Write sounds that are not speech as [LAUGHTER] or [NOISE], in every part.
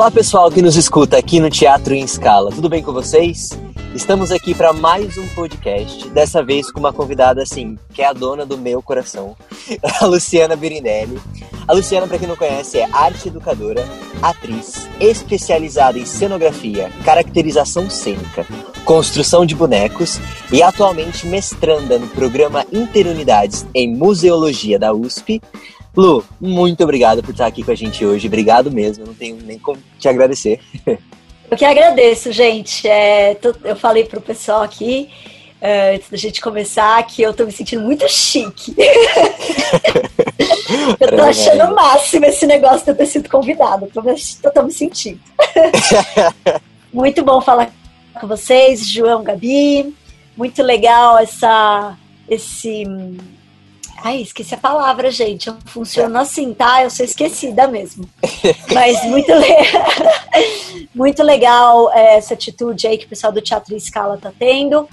Olá pessoal que nos escuta aqui no Teatro em Escala, tudo bem com vocês? Estamos aqui para mais um podcast, dessa vez com uma convidada assim, que é a dona do meu coração, [LAUGHS] a Luciana Birinelli. A Luciana, para quem não conhece, é arte educadora, atriz, especializada em cenografia, caracterização cênica, construção de bonecos e atualmente mestranda no programa Interunidades em Museologia da USP. Lu, muito obrigado por estar aqui com a gente hoje. Obrigado mesmo, não tenho nem como te agradecer. [LAUGHS] Eu que agradeço, gente. É, tô, eu falei pro pessoal aqui, é, antes da gente começar, que eu tô me sentindo muito chique. [LAUGHS] eu tô achando o máximo esse negócio de eu ter sido convidada. Tô, tô, tô me sentindo. [LAUGHS] muito bom falar com vocês, João, Gabi. Muito legal essa, esse Ai, esqueci a palavra, gente. Funciona assim, tá? Eu sou esquecida mesmo. [LAUGHS] Mas muito, le... [LAUGHS] muito legal é, essa atitude aí que o pessoal do Teatro Escala tá tendo.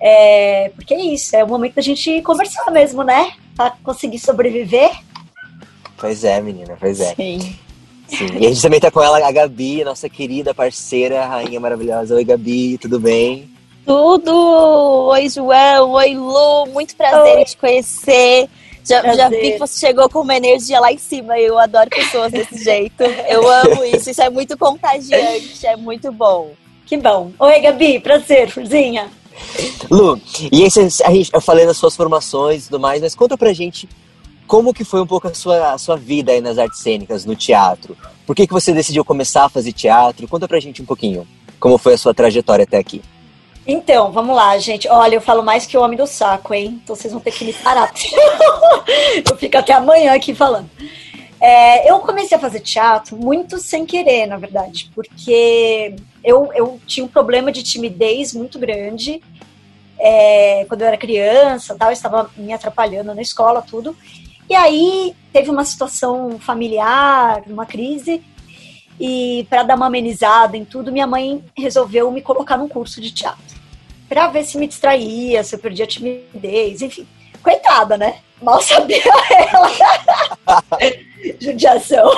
É, porque é isso, é o momento da gente conversar mesmo, né? Pra conseguir sobreviver. Pois é, menina, pois é. Sim. Sim. E a gente também tá com ela, a Gabi, nossa querida parceira, rainha maravilhosa. Oi, Gabi, tudo bem? Tudo! Oi, João! Oi, Lu! Muito prazer Oi. em te conhecer. Já, já, vi que você chegou com uma energia lá em cima. Eu adoro pessoas desse [LAUGHS] jeito. Eu amo isso. Isso é muito contagiante. É muito bom. Que bom. Oi, Gabi. Prazer, Furzinha. Lu, e aí a gente, eu falei das suas formações e tudo mais, mas conta pra gente como que foi um pouco a sua, a sua vida aí nas artes cênicas, no teatro. Por que, que você decidiu começar a fazer teatro? Conta pra gente um pouquinho como foi a sua trajetória até aqui. Então, vamos lá, gente. Olha, eu falo mais que o homem do saco, hein? Então vocês vão ter que me parar. [LAUGHS] eu fico até amanhã aqui falando. É, eu comecei a fazer teatro muito sem querer, na verdade, porque eu, eu tinha um problema de timidez muito grande. É, quando eu era criança, tal, eu estava me atrapalhando na escola, tudo. E aí teve uma situação familiar, uma crise, e para dar uma amenizada em tudo, minha mãe resolveu me colocar num curso de teatro para ver se me distraía, se eu perdia timidez, enfim. Coitada, né? Mal [LAUGHS] sabia ela. [LAUGHS] Judiação.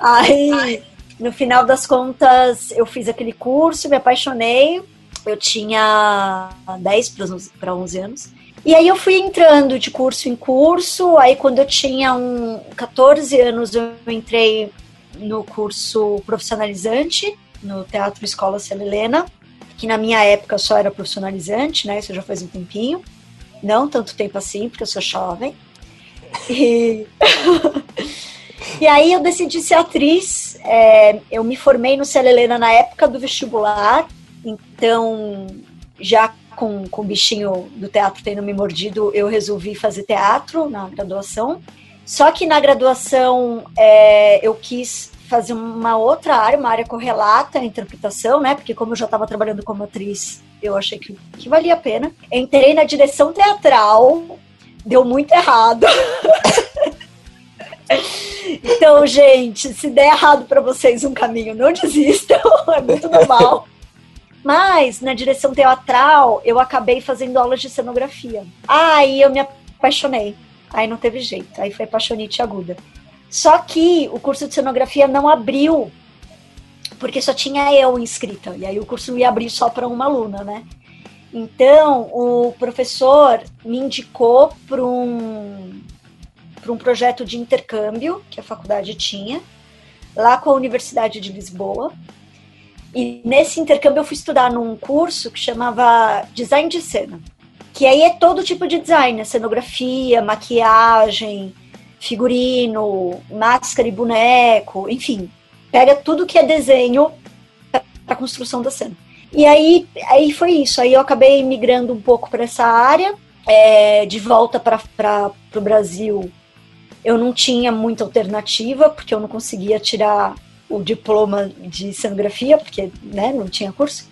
Aí, no final das contas, eu fiz aquele curso, me apaixonei. Eu tinha 10 para 11 anos. E aí eu fui entrando de curso em curso. Aí quando eu tinha um 14 anos, eu entrei no curso profissionalizante no Teatro Escola Cela Helena que na minha época só era profissionalizante, né? Isso já faz um tempinho. Não tanto tempo assim, porque eu sou jovem. E, [LAUGHS] e aí eu decidi ser atriz. É, eu me formei no Célia Helena na época do vestibular, então já com, com o bichinho do teatro tendo me mordido, eu resolvi fazer teatro na graduação. Só que na graduação é, eu quis fazer uma outra área, uma área correlata à interpretação, né? Porque como eu já estava trabalhando como atriz, eu achei que, que valia a pena. Entrei na direção teatral, deu muito errado. [LAUGHS] então, gente, se der errado para vocês um caminho, não desistam, [LAUGHS] é muito normal. Mas na direção teatral, eu acabei fazendo aulas de cenografia. Aí eu me apaixonei. Aí não teve jeito. Aí foi apaixonite aguda. Só que o curso de cenografia não abriu, porque só tinha eu inscrita. E aí o curso ia abrir só para uma aluna, né? Então, o professor me indicou para um, um projeto de intercâmbio que a faculdade tinha, lá com a Universidade de Lisboa. E nesse intercâmbio eu fui estudar num curso que chamava Design de Cena, que aí é todo tipo de design, cenografia, maquiagem, figurino, máscara e boneco, enfim, pega tudo que é desenho para a construção da cena. E aí, aí foi isso. Aí eu acabei migrando um pouco para essa área, é, de volta para o Brasil. Eu não tinha muita alternativa, porque eu não conseguia tirar o diploma de cenografia, porque né, não tinha curso.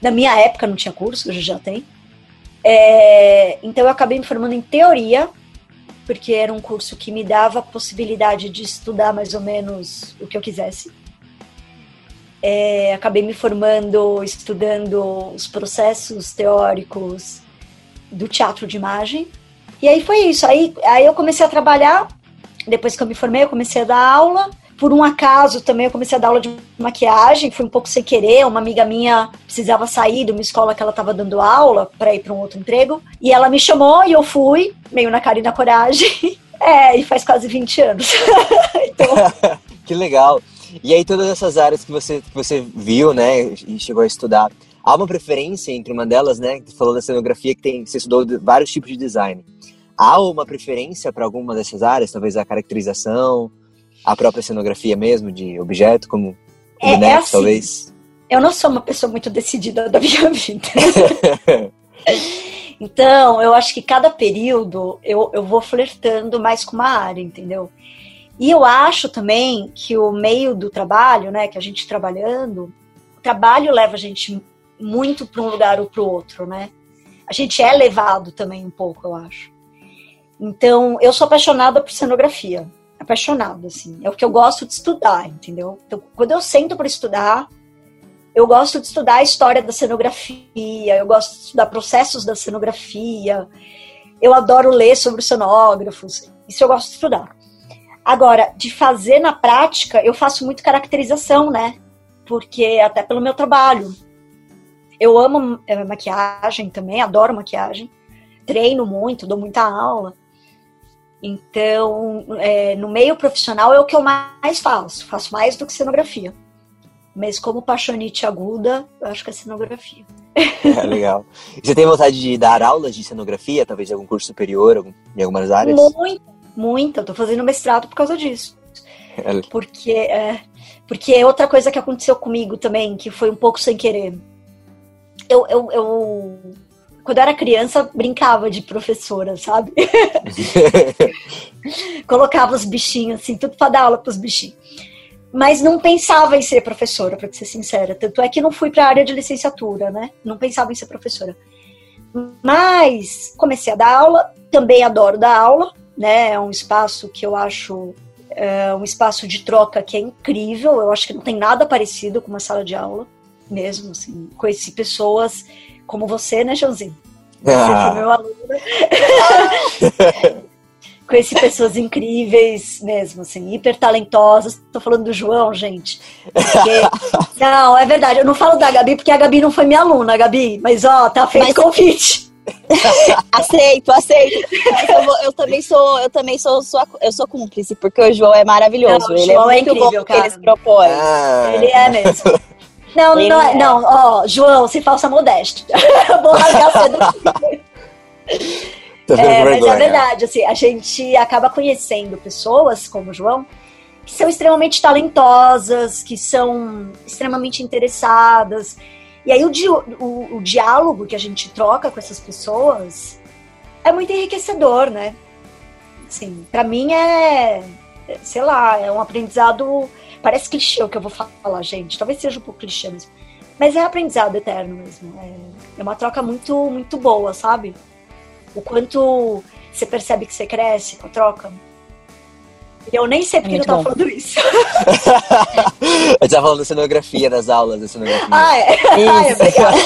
Na minha época não tinha curso, hoje já tem. É, então eu acabei me formando em teoria porque era um curso que me dava a possibilidade de estudar mais ou menos o que eu quisesse. É, acabei me formando estudando os processos teóricos do teatro de imagem. E aí foi isso. Aí, aí eu comecei a trabalhar. Depois que eu me formei, eu comecei a dar aula. Por um acaso também eu comecei a dar aula de maquiagem, foi um pouco sem querer. Uma amiga minha precisava sair de uma escola que ela estava dando aula para ir para um outro emprego. E ela me chamou e eu fui, meio na cara e na coragem. [LAUGHS] É, e faz quase 20 anos. [LAUGHS] então... [LAUGHS] que legal. E aí todas essas áreas que você, que você viu, né, e chegou a estudar, há uma preferência entre uma delas, né, que falou da cenografia que tem, você estudou vários tipos de design. Há uma preferência para alguma dessas áreas, talvez a caracterização, a própria cenografia mesmo, de objeto, como é, boneco, é assim, talvez? Eu não sou uma pessoa muito decidida da minha [LAUGHS] vida. [LAUGHS] então, eu acho que cada período eu, eu vou flertando mais com uma área, entendeu? E eu acho também que o meio do trabalho, né, que a gente trabalhando, o trabalho leva a gente muito para um lugar ou para o outro, né? A gente é levado também um pouco, eu acho. Então, eu sou apaixonada por cenografia. Apaixonada, assim. É o que eu gosto de estudar, entendeu? Então, quando eu sento para estudar, eu gosto de estudar a história da cenografia, eu gosto de estudar processos da cenografia, eu adoro ler sobre os cenógrafos, isso eu gosto de estudar. Agora, de fazer na prática, eu faço muito caracterização, né? Porque até pelo meu trabalho. Eu amo é, maquiagem também, adoro maquiagem. Treino muito, dou muita aula. Então, é, no meio profissional é o que eu mais faço. Faço mais do que cenografia. Mas como paixonite aguda, eu acho que é cenografia. É, legal. E você tem vontade de dar aulas de cenografia, talvez em algum curso superior, em algumas áreas? Muito, muito. Eu tô fazendo mestrado por causa disso. É. Porque, é, porque é outra coisa que aconteceu comigo também, que foi um pouco sem querer. Eu, eu, eu quando eu era criança, brincava de professora, sabe? [LAUGHS] Colocava os bichinhos, assim, tudo para dar aula pros bichinhos. Mas não pensava em ser professora, para ser sincera. Tanto é que não fui para a área de licenciatura, né? Não pensava em ser professora. Mas comecei a dar aula, também adoro dar aula, né? É um espaço que eu acho é um espaço de troca que é incrível. Eu acho que não tem nada parecido com uma sala de aula, mesmo. Assim. Conheci pessoas como você, né, Joãozinho? Você ah. foi meu aluno. [LAUGHS] Conheci pessoas incríveis mesmo, assim, hiper talentosas. Tô falando do João, gente. Porque... [LAUGHS] não, é verdade. Eu não falo da Gabi porque a Gabi não foi minha aluna, Gabi. Mas, ó, tá feito mas... convite. [LAUGHS] aceito, aceito. Eu, vou, eu, também sou, eu também sou, sou, eu sou cúmplice, porque o João é maravilhoso. Não, ele é João é, muito é incrível, bom cara. que ele se propõe. Ah. Ele é mesmo. Não, não, é. não, ó, João, se falsa modéstia. [LAUGHS] Vou rasgar cedo. é, mas é verdade, assim, a gente acaba conhecendo pessoas como o João que são extremamente talentosas, que são extremamente interessadas. E aí o, di o, o diálogo que a gente troca com essas pessoas é muito enriquecedor, né? Assim, para mim é, sei lá, é um aprendizado Parece clichê o que eu vou falar, gente. Talvez seja um pouco clichê mesmo. Mas é aprendizado eterno mesmo. É, é uma troca muito, muito boa, sabe? O quanto você percebe que você cresce com a troca. E eu nem sei porque é eu tava bom. falando isso. [LAUGHS] eu tava falando da cenografia, das aulas da cenografia. Ah, é? [LAUGHS] Ai, obrigada.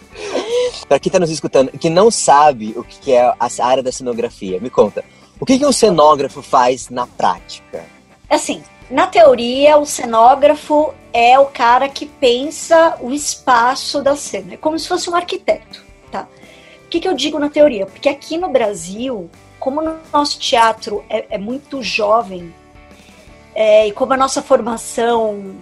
[LAUGHS] pra quem tá nos escutando, que não sabe o que é a área da cenografia, me conta. O que, que um cenógrafo faz na prática? Assim, na teoria, o cenógrafo é o cara que pensa o espaço da cena. É como se fosse um arquiteto, tá? O que, que eu digo na teoria? Porque aqui no Brasil, como o nosso teatro é, é muito jovem, é, e como a nossa formação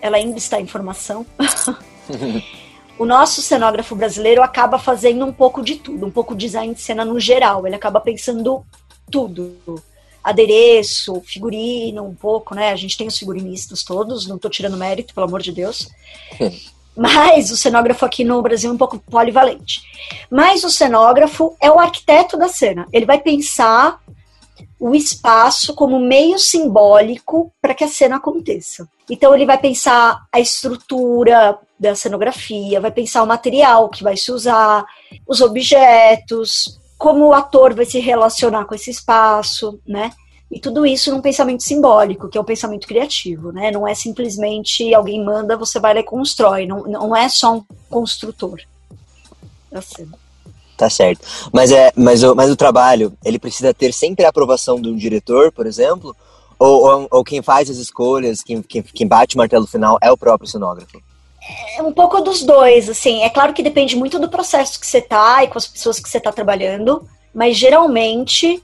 ela ainda está em formação, [LAUGHS] o nosso cenógrafo brasileiro acaba fazendo um pouco de tudo, um pouco de design de cena no geral. Ele acaba pensando tudo adereço, figurino, um pouco, né? A gente tem os figurinistas todos, não estou tirando mérito, pelo amor de Deus. [LAUGHS] Mas o cenógrafo aqui no Brasil é um pouco polivalente. Mas o cenógrafo é o arquiteto da cena. Ele vai pensar o espaço como meio simbólico para que a cena aconteça. Então ele vai pensar a estrutura da cenografia, vai pensar o material que vai se usar, os objetos, como o ator vai se relacionar com esse espaço, né? E tudo isso num pensamento simbólico, que é o um pensamento criativo, né? Não é simplesmente alguém manda, você vai lá e constrói. Não, não é só um construtor. Assim. Tá certo. Mas, é, mas, o, mas o trabalho, ele precisa ter sempre a aprovação de um diretor, por exemplo? Ou, ou, ou, quem faz as escolhas, quem, quem, quem bate o martelo final é o próprio cenógrafo? É um pouco dos dois, assim. É claro que depende muito do processo que você tá e com as pessoas que você tá trabalhando, mas geralmente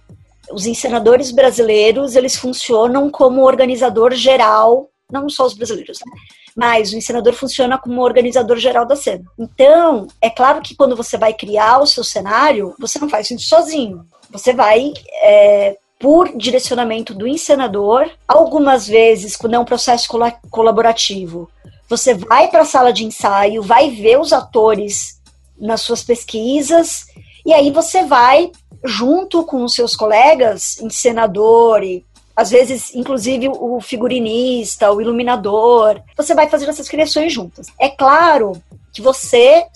os encenadores brasileiros, eles funcionam como organizador geral, não só os brasileiros, né? mas o encenador funciona como organizador geral da cena. Então, é claro que quando você vai criar o seu cenário, você não faz isso sozinho. Você vai é, por direcionamento do encenador, algumas vezes, quando é um processo colaborativo, você vai para a sala de ensaio, vai ver os atores nas suas pesquisas, e aí você vai, junto com os seus colegas, encenador e às vezes, inclusive, o figurinista, o iluminador, você vai fazer essas criações juntas. É claro que você,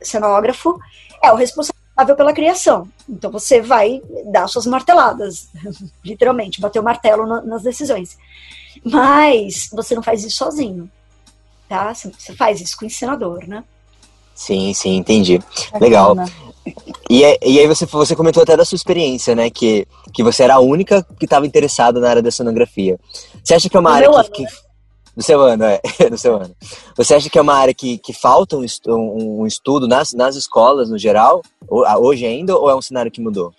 cenógrafo, é o responsável pela criação. Então você vai dar suas marteladas, [LAUGHS] literalmente, bater o martelo nas decisões. Mas você não faz isso sozinho, tá? Você faz isso com o encenador, né? Sim, sim, entendi. Legal. E, é, e aí você, você comentou até da sua experiência, né? Que, que você era a única que estava interessada na área da sonografia. Você acha que é uma área que, ano, que, né? Do seu ano, é. [LAUGHS] Do seu ano. Você acha que é uma área que, que falta um, um, um estudo nas, nas escolas, no geral? Hoje ainda, ou é um cenário que mudou?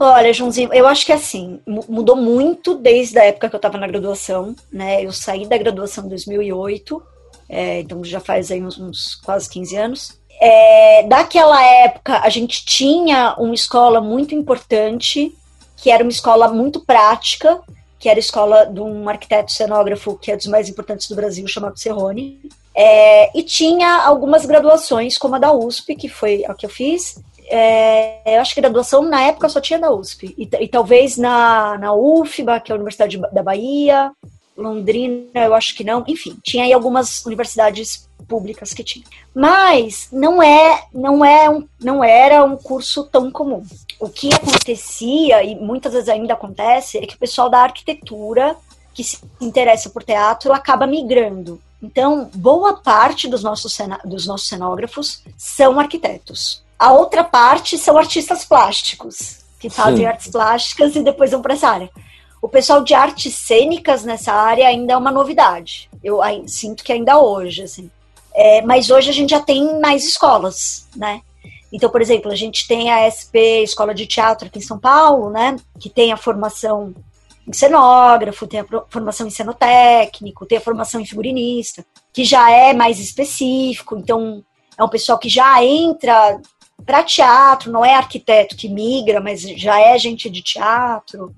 Olha, Joãozinho, eu acho que assim, mudou muito desde a época que eu estava na graduação, né? Eu saí da graduação em 2008, é, então já faz aí uns, uns quase 15 anos. É, daquela época, a gente tinha uma escola muito importante, que era uma escola muito prática, que era a escola de um arquiteto cenógrafo que é dos mais importantes do Brasil, chamado Serrone. É, e tinha algumas graduações, como a da USP, que foi a que eu fiz. É, eu acho que graduação na época só tinha da USP. E, e talvez na, na UFBA, que é a Universidade da Bahia, Londrina, eu acho que não. Enfim, tinha aí algumas universidades públicas que tinha. Mas não é, não é um, não era um curso tão comum. O que acontecia e muitas vezes ainda acontece é que o pessoal da arquitetura que se interessa por teatro acaba migrando. Então, boa parte dos nossos, dos nossos cenógrafos são arquitetos. A outra parte são artistas plásticos, que fazem Sim. artes plásticas e depois vão para essa área. O pessoal de artes cênicas nessa área ainda é uma novidade. Eu sinto que ainda hoje, assim. É, mas hoje a gente já tem mais escolas, né? Então, por exemplo, a gente tem a SP Escola de Teatro aqui em São Paulo, né? Que tem a formação em cenógrafo, tem a formação em cenotécnico, tem a formação em figurinista, que já é mais específico. Então, é um pessoal que já entra para teatro, não é arquiteto que migra, mas já é gente de teatro.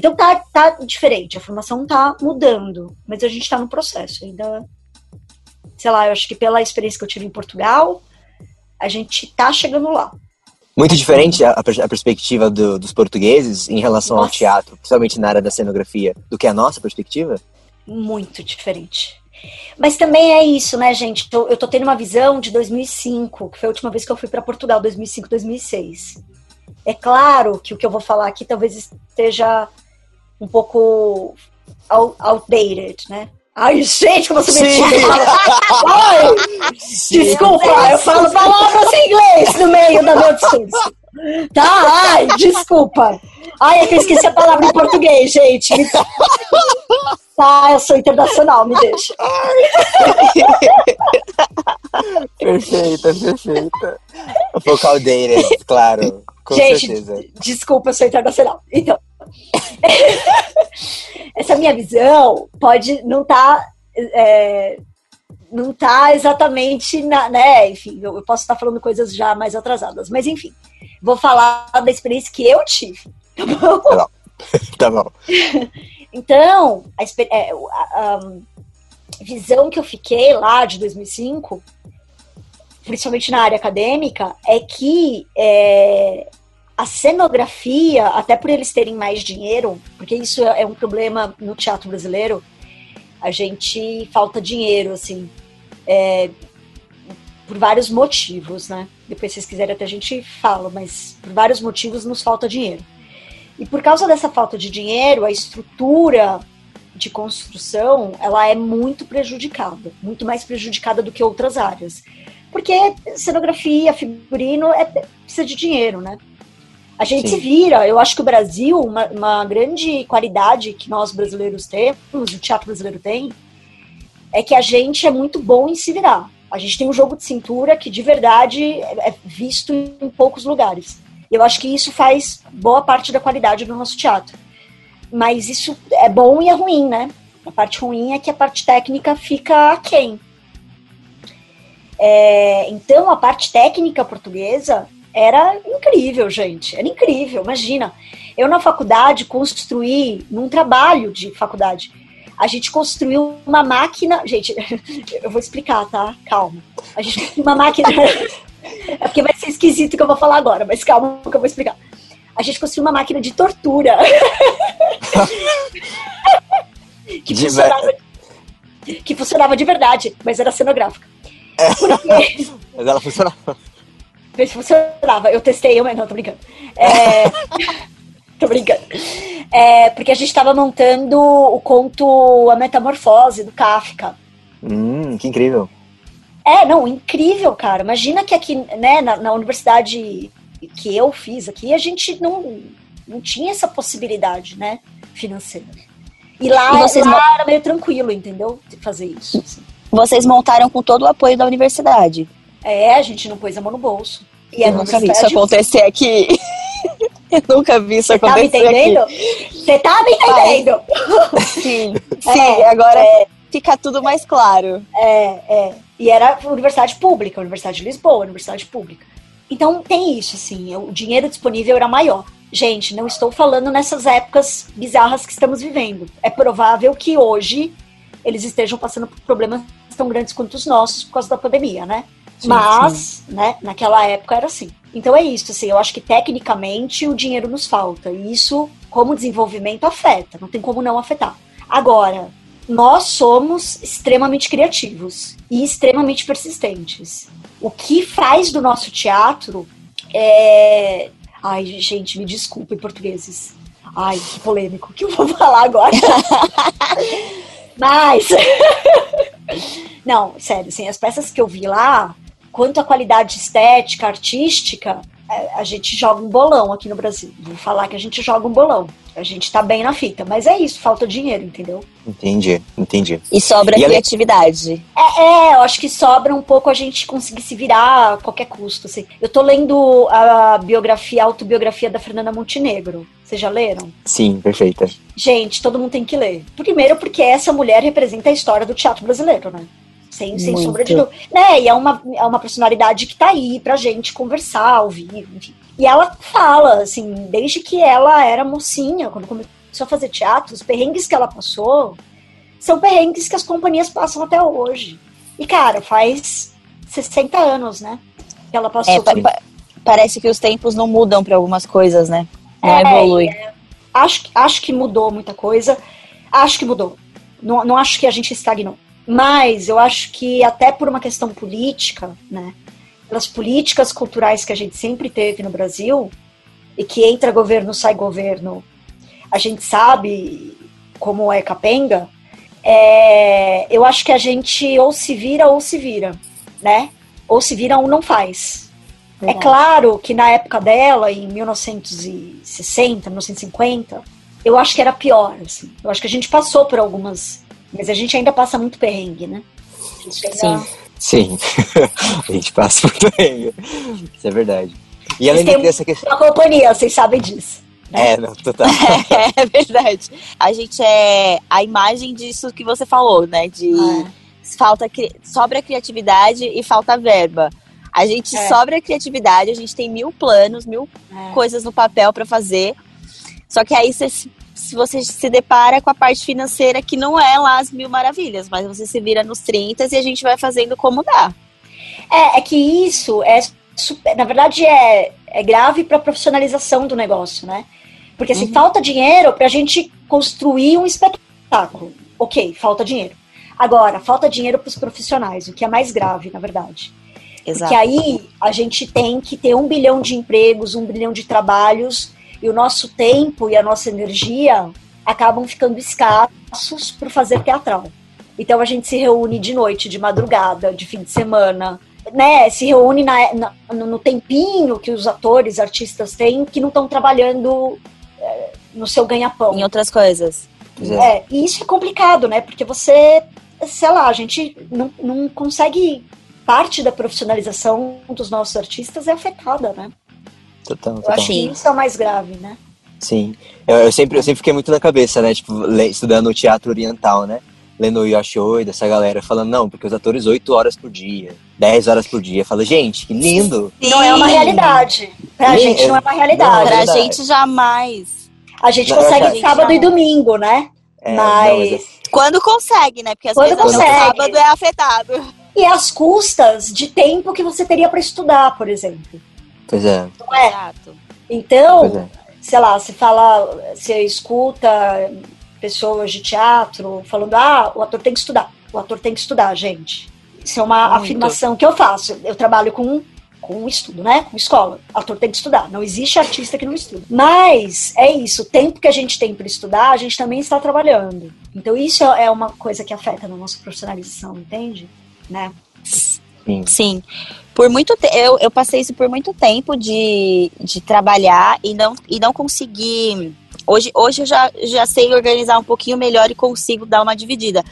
Então tá, tá diferente, a formação tá mudando, mas a gente tá no processo ainda. Sei lá, eu acho que pela experiência que eu tive em Portugal, a gente tá chegando lá. Muito diferente a, a perspectiva do, dos portugueses em relação nossa. ao teatro, principalmente na área da cenografia, do que a nossa perspectiva? Muito diferente. Mas também é isso, né, gente? Eu, eu tô tendo uma visão de 2005, que foi a última vez que eu fui para Portugal, 2005, 2006. É claro que o que eu vou falar aqui talvez esteja um pouco outdated, né? Ai, gente, como você me Ai, desculpa, eu falo palavras em inglês no meio da meu discurso. Tá? Ai, desculpa. Ai, é que eu esqueci a palavra em português, gente. Tá, eu sou internacional, me deixa. perfeita, perfeita. Pouco outdated, claro. Com gente, certeza. desculpa, eu sou internacional. Então, [LAUGHS] essa minha visão pode não estar. Tá, é, não tá exatamente na, né, enfim, eu, posso estar falando coisas já mais atrasadas, mas enfim, vou falar da experiência que eu tive, [LAUGHS] tá bom? Tá bom. Tá bom. [LAUGHS] então, a, é, a, a, visão que eu fiquei lá de 2005, principalmente na área acadêmica, é que é, a cenografia, até por eles terem mais dinheiro, porque isso é um problema no teatro brasileiro, a gente falta dinheiro, assim, é, por vários motivos, né? Depois, se vocês quiserem, até a gente fala, mas por vários motivos nos falta dinheiro. E por causa dessa falta de dinheiro, a estrutura de construção, ela é muito prejudicada, muito mais prejudicada do que outras áreas. Porque cenografia, figurino, é, precisa de dinheiro, né? A gente Sim. se vira. Eu acho que o Brasil, uma, uma grande qualidade que nós brasileiros temos, o teatro brasileiro tem, é que a gente é muito bom em se virar. A gente tem um jogo de cintura que de verdade é é visto em poucos lugares. Eu acho que isso faz boa parte da qualidade do nosso teatro. Mas isso é bom e é ruim, né? A parte ruim é que a parte técnica fica aquém. É, então, a parte técnica portuguesa era incrível, gente. Era incrível, imagina. Eu, na faculdade, construí, num trabalho de faculdade, a gente construiu uma máquina. Gente, [LAUGHS] eu vou explicar, tá? Calma. A gente construiu uma máquina. [LAUGHS] É porque vai ser esquisito o que eu vou falar agora, mas calma que eu vou explicar. A gente construiu uma máquina de tortura. [LAUGHS] que, De funcionava, que funcionava de verdade, mas era cenográfica. Porque Mas ela funcionava. Funcionava. Eu testei, mas não, tô brincando. É... tô brincando. É, porque a gente tava montando o conto A Metamorfose, do Kafka. Hum, que incrível. É, não, incrível, cara. Imagina que aqui, né, na, na universidade que eu fiz aqui, a gente não, não tinha essa possibilidade, né, financeira. E lá, E vocês lá era meio tranquilo, entendeu? De fazer isso. assim. Vocês montaram com todo o apoio da universidade. É, a gente não pôs a mão no bolso. E a Eu nunca vi isso acontecer aqui. [LAUGHS] Eu nunca vi isso Tá me acontecer aqui. entendendo? Você tá me entendendo? Sim, [LAUGHS] É, sim, agora fica tudo mais claro. É, é. E era universidade pública, Universidade de Lisboa, Universidade Pública. Então tem isso, assim, o dinheiro disponível era maior. Gente, não estou falando nessas épocas bizarras que estamos vivendo. É provável que hoje eles estejam passando por problemas tão grandes quanto os nossos por causa da pandemia, né? Sim, Mas, né, naquela época era assim. Então é isso, assim, eu acho que tecnicamente o dinheiro nos falta. E isso, como desenvolvimento, afeta. Não tem como não afetar. Agora, nós somos extremamente criativos e extremamente persistentes. O que faz do nosso teatro é. Ai, gente, me desculpem, portugueses. Ai, que polêmico. O que eu vou [LAUGHS] falar agora? [LAUGHS] Mas. [LAUGHS] Não, sério, assim, as peças que eu vi lá, quanto à qualidade estética, artística, é, a gente joga um bolão aqui no Brasil. Vou falar que a gente joga um bolão. A gente tá bem na fita. Mas é isso, falta dinheiro, entendeu? Entendi, entendi. E sobra E criatividade. É, é, eu acho que sobra um pouco a gente conseguir se virar a qualquer custo. Assim. Eu tô lendo a biografia, a autobiografia da Fernanda Montenegro. Vocês já leram? Sim, perfeita. Gente, todo mundo tem que ler. Primeiro porque essa mulher representa a história do teatro brasileiro, né? Sem, sem Muito. sombra de dúvida. Né? E é uma, é uma personalidade que tá aí pra gente conversar, vivo, enfim. E ela fala, assim, desde que ela era mocinha, quando começou a fazer teatro, os perrengues que ela passou são perrengues que as companhias passam até hoje. E, cara, faz 60 anos, né? Que ela passou É, pa- por pa- parece que os tempos não mudam para algumas coisas, né? Não É, evolui. acho, acho que mudou muita coisa. Acho que mudou. Não, não acho que a gente estagnou. Mas eu acho que até por uma questão política, né? Pelas políticas culturais que a gente sempre teve no Brasil, e que entra governo, sai governo, a gente sabe como é capenga, é, eu acho que a gente ou se vira ou se vira, né? Ou se vira ou não faz. É Verdade. claro que na época dela, em 1960, 1950, eu acho que era pior, assim. Eu acho que a gente passou por algumas, mas a gente ainda passa muito perrengue, né? A gente ainda- Sim. Sim. [LAUGHS] a gente passa por perrengue. Isso é verdade. E além dessa questão. uma companhia, vocês sabem disso. né? É, não, total. [LAUGHS] É verdade. A gente é a imagem disso que você falou, né? De falta cri- sobra criatividade e falta verba. A gente É. sobra criatividade, a gente tem mil planos, mil É. coisas no papel para fazer. Só que aí você, se você se depara com a parte financeira que não é lá as mil maravilhas, mas você se vira nos 30 e a gente vai fazendo como dá. É, é que isso é super- na verdade é, é grave para a profissionalização do negócio, né? Porque assim, Uhum. falta dinheiro para a gente construir um espetáculo. Ok, falta dinheiro. Agora, falta dinheiro para os profissionais, o que é mais grave, na verdade. Porque aí a gente tem que ter um bilhão de empregos, um bilhão de trabalhos, e o nosso tempo e a nossa energia acabam ficando escassos para fazer teatral. Então a gente se reúne de noite, de madrugada, de fim de semana. né, se reúne na, na, no tempinho que os atores, artistas têm, que não estão trabalhando é, no seu ganha-pão. Em outras coisas. É. e isso é complicado, né? Porque você, sei lá, a gente não, não consegue. Parte da profissionalização dos nossos artistas é afetada, né? Total, total. Eu acho que isso é o mais grave, né? Sim. Eu, eu, sempre, eu sempre fiquei muito na cabeça, né? Tipo, estudando teatro oriental, né? lendo o Yoshoi, dessa galera, falando, não, porque os atores 8 horas por dia, 10 horas por dia. Fala, gente, que lindo! Sim. Não é uma realidade. Pra Sim, gente não é uma realidade. Não, pra gente jamais. A gente não, consegue sábado e domingo, né? É, mas... Não, mas... Quando consegue, né? Porque às Quando vezes consegue. sábado é afetado. E as custas de tempo que você teria para estudar, por exemplo. Pois é. Não é? Exato. Então, é. sei lá, você fala, você escuta pessoas de teatro falando: ah, o ator tem que estudar, o ator tem que estudar, gente. Isso é uma Muito. afirmação que eu faço. Eu trabalho com com estudo, né? Com escola. O ator tem que estudar. Não existe artista que não estuda. Mas é isso. O tempo que a gente tem para estudar, a gente também está trabalhando. Então isso é uma coisa que afeta na nossa profissionalização, entende? Né? Sim. Sim. Por muito te... eu, eu passei isso por muito tempo de, de trabalhar e não, e não conseguir Hoje, hoje eu já, já sei organizar um pouquinho melhor e consigo dar uma dividida.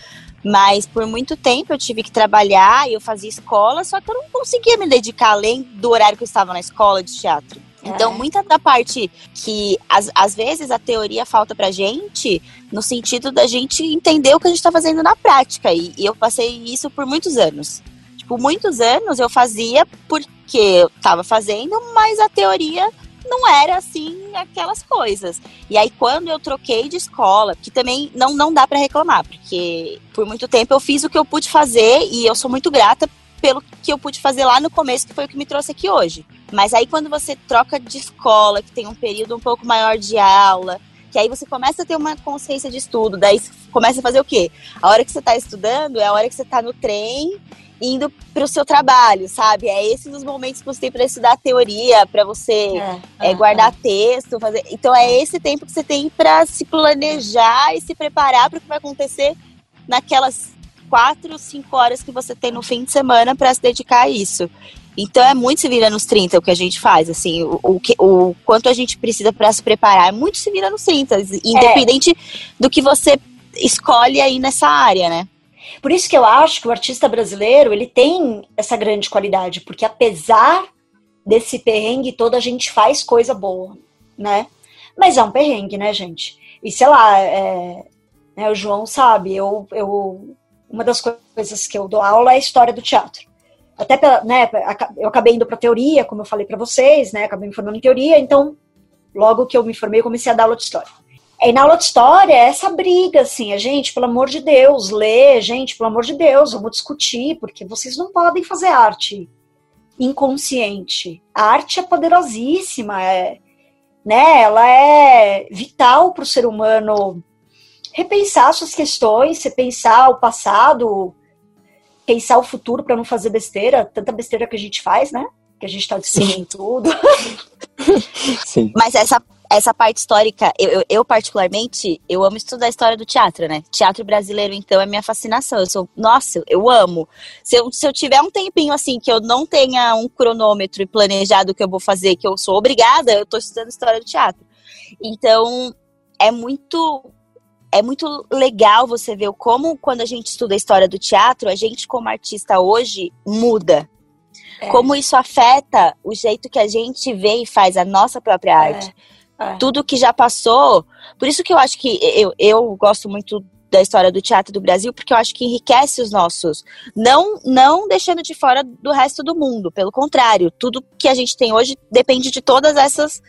Mas por muito tempo eu tive que trabalhar e eu fazia escola, só que eu não conseguia me dedicar além do horário que eu estava na escola de teatro. Então, é. muita da parte que às, às vezes a teoria falta pra gente, no sentido da gente entender o que a gente tá fazendo na prática. E, e eu passei isso por muitos anos. Tipo, muitos anos eu fazia porque eu tava fazendo, mas a teoria não era assim aquelas coisas. E aí quando eu troquei de escola, que também não não dá para reclamar, porque por muito tempo eu fiz o que eu pude fazer e eu sou muito grata pelo que eu pude fazer lá no começo, que foi o que me trouxe aqui hoje. Mas aí quando você troca de escola, que tem um período um pouco maior de aula, que aí você começa a ter uma consciência de estudo, daí começa a fazer o quê? A hora que você está estudando é a hora que você está no trem indo para o seu trabalho, sabe? É esses os momentos que você tem para estudar teoria, para você é, é, guardar é. texto, fazer. Então é esse tempo que você tem para se planejar e se preparar para o que vai acontecer naquelas quatro, cinco horas que você tem no fim de semana para se dedicar a isso. Então é muito se vira nos 30 o que a gente faz, assim, o, o, que, o quanto a gente precisa para se preparar, é muito se vira nos 30, independente é. do que você escolhe aí nessa área, né? Por isso que eu acho que o artista brasileiro ele tem essa grande qualidade, porque apesar desse perrengue todo, a gente faz coisa boa, né? Mas é um perrengue, né, gente? E sei lá, é, né, o João sabe, eu, eu, uma das coisas que eu dou aula é a história do teatro. Até pela, né, eu acabei indo para teoria, como eu falei para vocês, né? Acabei me formando em teoria, então logo que eu me formei, eu comecei a dar aula de história. E na aula de história, é essa briga, assim, a gente, pelo amor de Deus, lê, gente, pelo amor de Deus, vamos discutir, porque vocês não podem fazer arte inconsciente. A arte é poderosíssima, é, né? Ela é vital para o ser humano repensar suas questões, repensar o passado, pensar o futuro para não fazer besteira, tanta besteira que a gente faz, né? Que a gente está decidindo tudo. [LAUGHS] Sim. Mas essa essa parte histórica, eu, eu, eu, particularmente, eu amo estudar a história do teatro, né? Teatro brasileiro, então, é minha fascinação. Eu sou, nossa, eu amo. Se eu, se eu tiver um tempinho assim, que eu não tenha um cronômetro e planejado o que eu vou fazer, que eu sou obrigada, eu tô estudando história do teatro. Então, é muito. É muito legal você ver como, quando a gente estuda a história do teatro, a gente, como artista hoje, muda. É. Como isso afeta o jeito que a gente vê e faz a nossa própria arte. É é. Tudo que já passou. Por isso que eu acho que eu, eu gosto muito da história do teatro do Brasil, porque eu acho que enriquece os nossos. Não, não deixando de fora do resto do mundo. Pelo contrário, tudo que a gente tem hoje depende de todas essas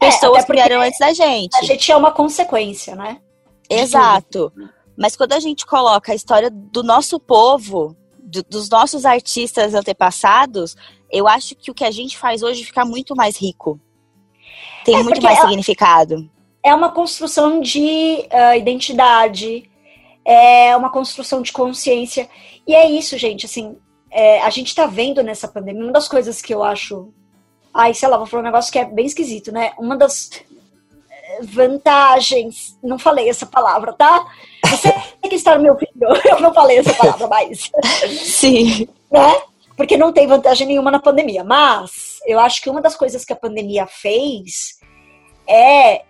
é, pessoas é, que vieram antes da gente. A gente é uma consequência, né? Exato. Mas quando a gente coloca a história do nosso povo, do, dos nossos artistas antepassados, eu acho que o que a gente faz hoje fica muito mais rico tem é muito mais é, significado. É uma construção de uh, identidade, é uma construção de consciência. E é isso, gente, assim, é, a gente tá vendo nessa pandemia, uma das coisas que eu acho. Ai, sei lá, vou falar um negócio que é bem esquisito, né? Uma das vantagens. Não falei essa palavra, tá? Você [LAUGHS] que está no meu filho, [LAUGHS] eu não falei essa palavra mais. Sim. Né? Porque não tem vantagem nenhuma na pandemia. Mas eu acho que uma das coisas que a pandemia fez é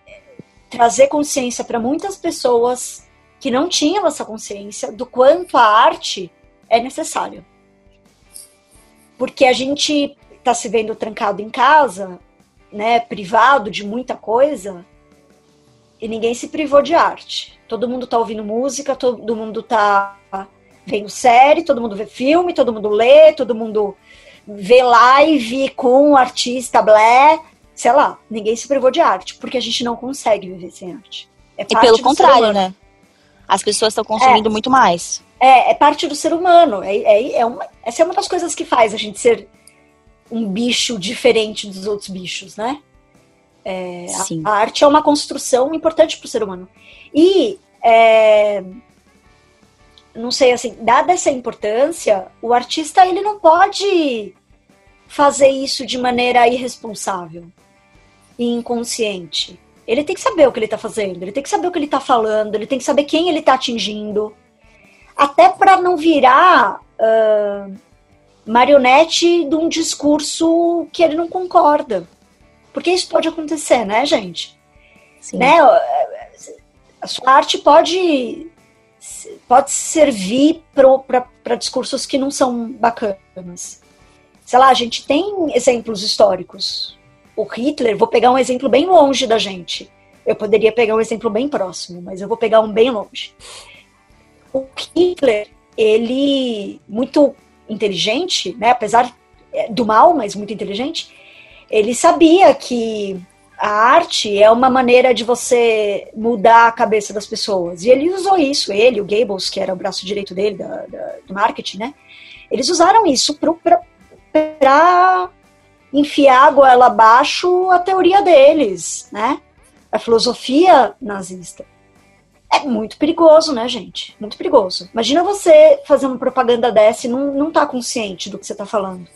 trazer consciência para muitas pessoas que não tinham essa consciência do quanto a arte é necessária. Porque a gente está se vendo trancado em casa, né, privado de muita coisa, e ninguém se privou de arte. Todo mundo está ouvindo música, todo mundo está vendo série, todo mundo vê filme, todo mundo lê, todo mundo vê live com artista blé, sei lá, ninguém se privou de arte, porque a gente não consegue viver sem arte. É e pelo contrário, né? As pessoas estão consumindo é, muito mais. É, é parte do ser humano. É, é, é uma, essa é uma das coisas que faz a gente ser um bicho diferente dos outros bichos, né? É, a, a, arte é uma construção importante para o ser humano. E é, não sei, assim, dada essa importância, o artista ele não pode fazer isso de maneira irresponsável e inconsciente. Ele tem que saber o que ele está fazendo, ele tem que saber o que ele está falando, ele tem que saber quem ele está atingindo, até para não virar uh, marionete de um discurso que ele não concorda. Porque isso pode acontecer, né, gente? Sim. Né? A sua arte pode pode servir para discursos que não são bacanas. Sei lá, a gente tem exemplos históricos. O Hitler, vou pegar um exemplo bem longe da gente. Eu poderia pegar um exemplo bem próximo, mas eu vou pegar um bem longe. O Hitler, ele, muito inteligente, né, apesar do mal, mas muito inteligente, ele sabia que a arte é uma maneira de você mudar a cabeça das pessoas. E ele usou isso, ele, o Gables, que era o braço direito dele, da, da, do marketing, né? Eles usaram isso para enfiar a goela abaixo a teoria deles, né? A filosofia nazista. É muito perigoso, né, gente? Muito perigoso. Imagina você fazendo propaganda dessa e não, não tá consciente do que você tá falando.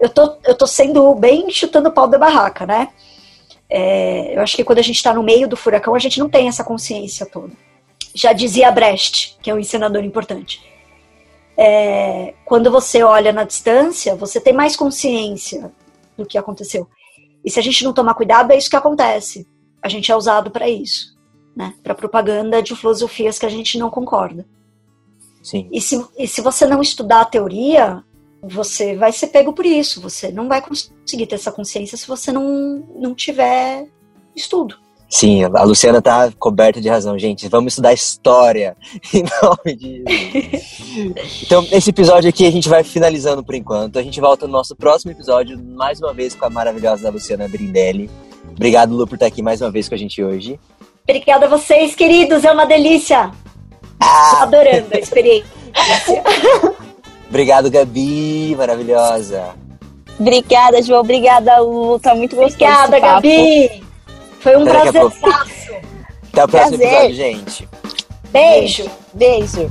Eu tô, eu tô sendo bem chutando o pau da barraca, né? É, eu acho que quando a gente está no meio do furacão, a gente não tem essa consciência toda. Já dizia Brecht, que é um ensinador importante. É, quando você olha na distância, você tem mais consciência do que aconteceu. E se a gente não tomar cuidado, é isso que acontece. A gente é usado para isso, né? Para propaganda de filosofias que a gente não concorda. Sim. E se, e se você não estudar a teoria, você vai ser pego por isso. Você não vai conseguir ter essa consciência se você não, não tiver estudo. Sim, a Luciana tá coberta de razão, gente. Vamos estudar história [LAUGHS] em nome disso. então, esse episódio aqui a gente vai finalizando por enquanto. A gente volta no nosso próximo episódio, mais uma vez com a maravilhosa Luciana Brindelli. Obrigado, Lu, por estar aqui mais uma vez com a gente hoje. Obrigada a vocês, queridos. É uma delícia. Ah. Tô adorando a experiência. [LAUGHS] Obrigado, Gabi, maravilhosa. Obrigada, João. Obrigada, Lu. Tá muito gostoso. Obrigada, Gabi. Foi um prazer. Até o próximo prazer. episódio, gente. Beijo. Beijo. Beijo.